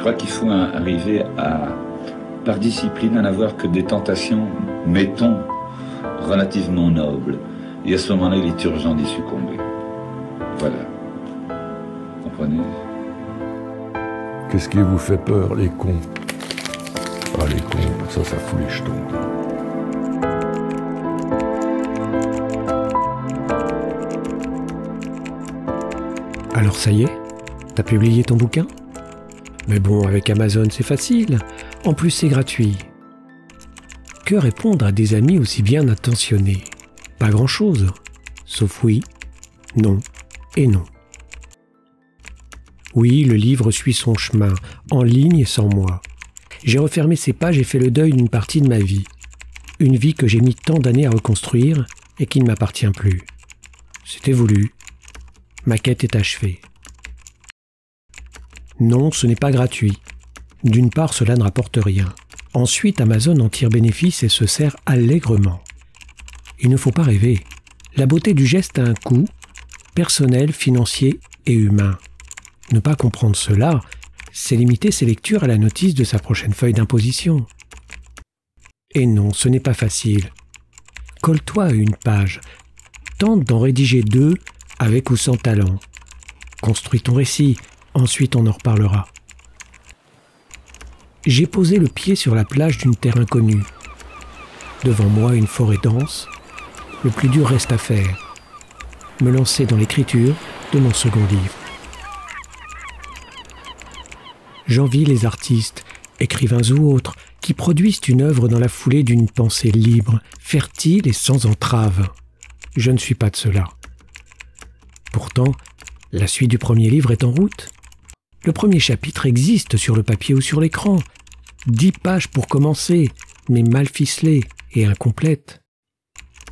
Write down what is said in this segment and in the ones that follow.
Je crois qu'il faut arriver à, par discipline, à n'avoir que des tentations, mettons, relativement nobles. Et à ce moment-là, il est urgent d'y succomber. Voilà. Comprenez? Qu'est-ce qui vous fait peur, les cons? Ah, les cons, ça, ça fout les jetons. Alors ça y est? T'as publié ton bouquin? Mais bon, avec Amazon, c'est facile. En plus, c'est gratuit. Que répondre à des amis aussi bien intentionnés Pas grand-chose. Sauf oui, non et non. Oui, le livre suit son chemin, en ligne et sans moi. J'ai refermé ces pages et fait le deuil d'une partie de ma vie. Une vie que j'ai mis tant d'années à reconstruire et qui ne m'appartient plus. C'était voulu. Ma quête est achevée. Non, ce n'est pas gratuit. D'une part, cela ne rapporte rien. Ensuite, Amazon en tire bénéfice et se sert allègrement. Il ne faut pas rêver. La beauté du geste a un coût, personnel, financier et humain. Ne pas comprendre cela, c'est limiter ses lectures à la notice de sa prochaine feuille d'imposition. Et non, ce n'est pas facile. Colle-toi à une page. Tente d'en rédiger deux avec ou sans talent. Construis ton récit, ensuite on en reparlera. J'ai posé le pied sur la plage d'une terre inconnue. Devant moi une forêt dense. Le plus dur reste à faire. Me lancer dans l'écriture de mon second livre. J'envie les artistes, écrivains ou autres, qui produisent une œuvre dans la foulée d'une pensée libre, fertile et sans entrave. Je ne suis pas de cela. Pourtant, la suite du premier livre est en route. Le premier chapitre existe sur le papier ou sur l'écran. Dix pages pour commencer, mais mal ficelées et incomplètes.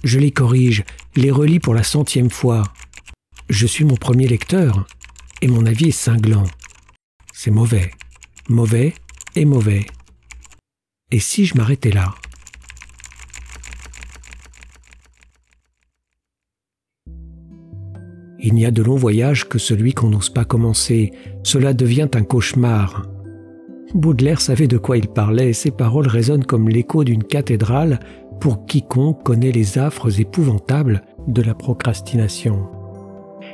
Je les corrige, les relis pour la centième fois. Je suis mon premier lecteur, et mon avis est cinglant. C'est mauvais, mauvais et mauvais. Et si je m'arrêtais là? Il n'y a de long voyage que celui qu'on n'ose pas commencer. Cela devient un cauchemar. Baudelaire savait de quoi il parlait et ses paroles résonnent comme l'écho d'une cathédrale pour quiconque connaît les affres épouvantables de la procrastination.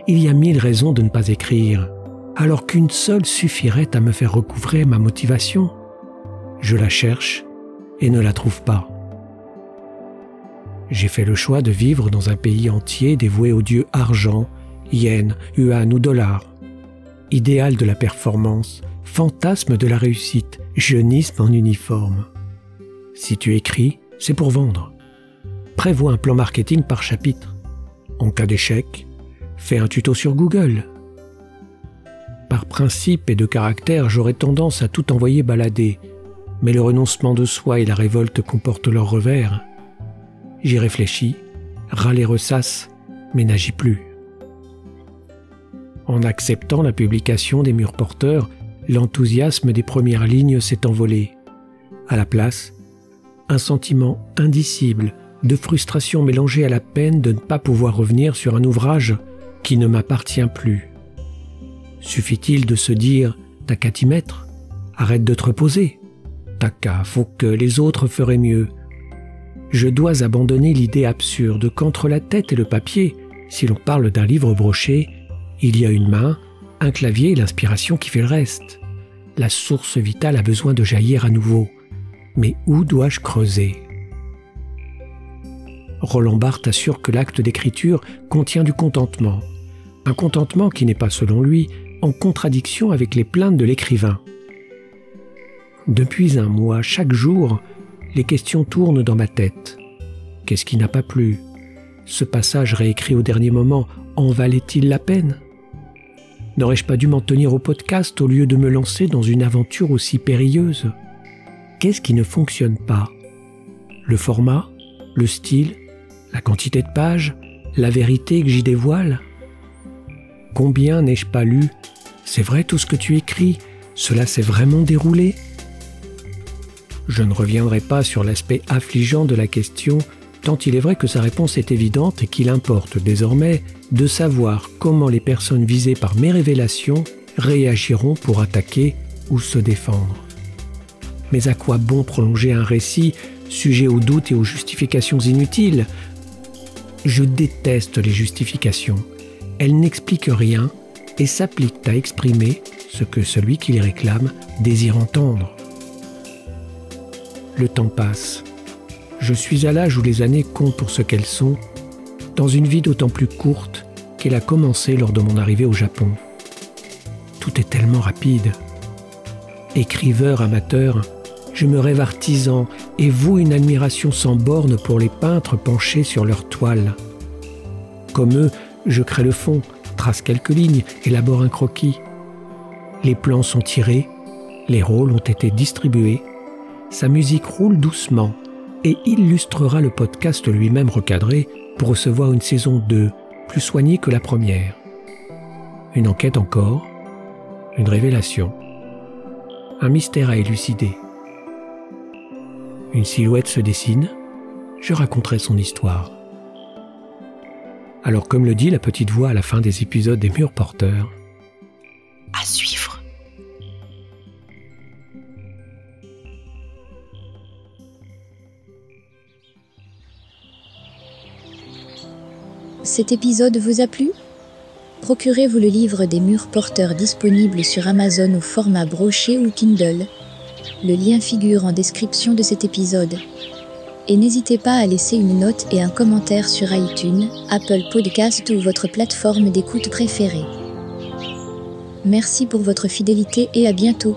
Il y a mille raisons de ne pas écrire, alors qu'une seule suffirait à me faire recouvrer ma motivation. Je la cherche et ne la trouve pas. J'ai fait le choix de vivre dans un pays entier dévoué au dieu argent yen, yuan ou dollar. Idéal de la performance, fantasme de la réussite, jeunisme en uniforme. Si tu écris, c'est pour vendre. Prévois un plan marketing par chapitre. En cas d'échec, fais un tuto sur Google. Par principe et de caractère, j'aurais tendance à tout envoyer balader, mais le renoncement de soi et la révolte comportent leur revers. J'y réfléchis, râler ressasse, mais n'agis plus. En acceptant la publication des murs porteurs, l'enthousiasme des premières lignes s'est envolé. À la place, un sentiment indicible de frustration mélangée à la peine de ne pas pouvoir revenir sur un ouvrage qui ne m'appartient plus. Suffit-il de se dire T'as qu'à Arrête de te reposer T'as faut que les autres feraient mieux. Je dois abandonner l'idée absurde qu'entre la tête et le papier, si l'on parle d'un livre broché, il y a une main, un clavier et l'inspiration qui fait le reste. La source vitale a besoin de jaillir à nouveau. Mais où dois-je creuser? Roland Barthes assure que l'acte d'écriture contient du contentement. Un contentement qui n'est pas, selon lui, en contradiction avec les plaintes de l'écrivain. Depuis un mois, chaque jour, les questions tournent dans ma tête. Qu'est-ce qui n'a pas plu? Ce passage réécrit au dernier moment en valait-il la peine? N'aurais-je pas dû m'en tenir au podcast au lieu de me lancer dans une aventure aussi périlleuse? Qu'est-ce qui ne fonctionne pas? Le format Le style La quantité de pages La vérité que j'y dévoile? Combien n'ai-je pas lu? C'est vrai tout ce que tu écris? Cela s'est vraiment déroulé? Je ne reviendrai pas sur l'aspect affligeant de la question tant il est vrai que sa réponse est évidente et qu'il importe désormais de savoir comment les personnes visées par mes révélations réagiront pour attaquer ou se défendre. Mais à quoi bon prolonger un récit sujet aux doutes et aux justifications inutiles? Je déteste les justifications. Elles n'expliquent rien et s'appliquent à exprimer ce que celui qui les réclame désire entendre. Le temps passe. Je suis à l'âge où les années comptent pour ce qu'elles sont, dans une vie d'autant plus courte qu'elle a commencé lors de mon arrivée au Japon. Tout est tellement rapide. Écriveur amateur, je me rêve artisan et voue une admiration sans borne pour les peintres penchés sur leurs toiles. Comme eux, je crée le fond, trace quelques lignes, élabore un croquis. Les plans sont tirés, les rôles ont été distribués, sa musique roule doucement et illustrera le podcast lui-même recadré pour recevoir une saison 2 plus soignée que la première. Une enquête encore, une révélation, un mystère à élucider. Une silhouette se dessine, je raconterai son histoire. Alors comme le dit la petite voix à la fin des épisodes des murs porteurs, à suivre. Cet épisode vous a plu? Procurez-vous le livre des murs porteurs disponible sur Amazon au format broché ou Kindle. Le lien figure en description de cet épisode. Et n'hésitez pas à laisser une note et un commentaire sur iTunes, Apple Podcast ou votre plateforme d'écoute préférée. Merci pour votre fidélité et à bientôt.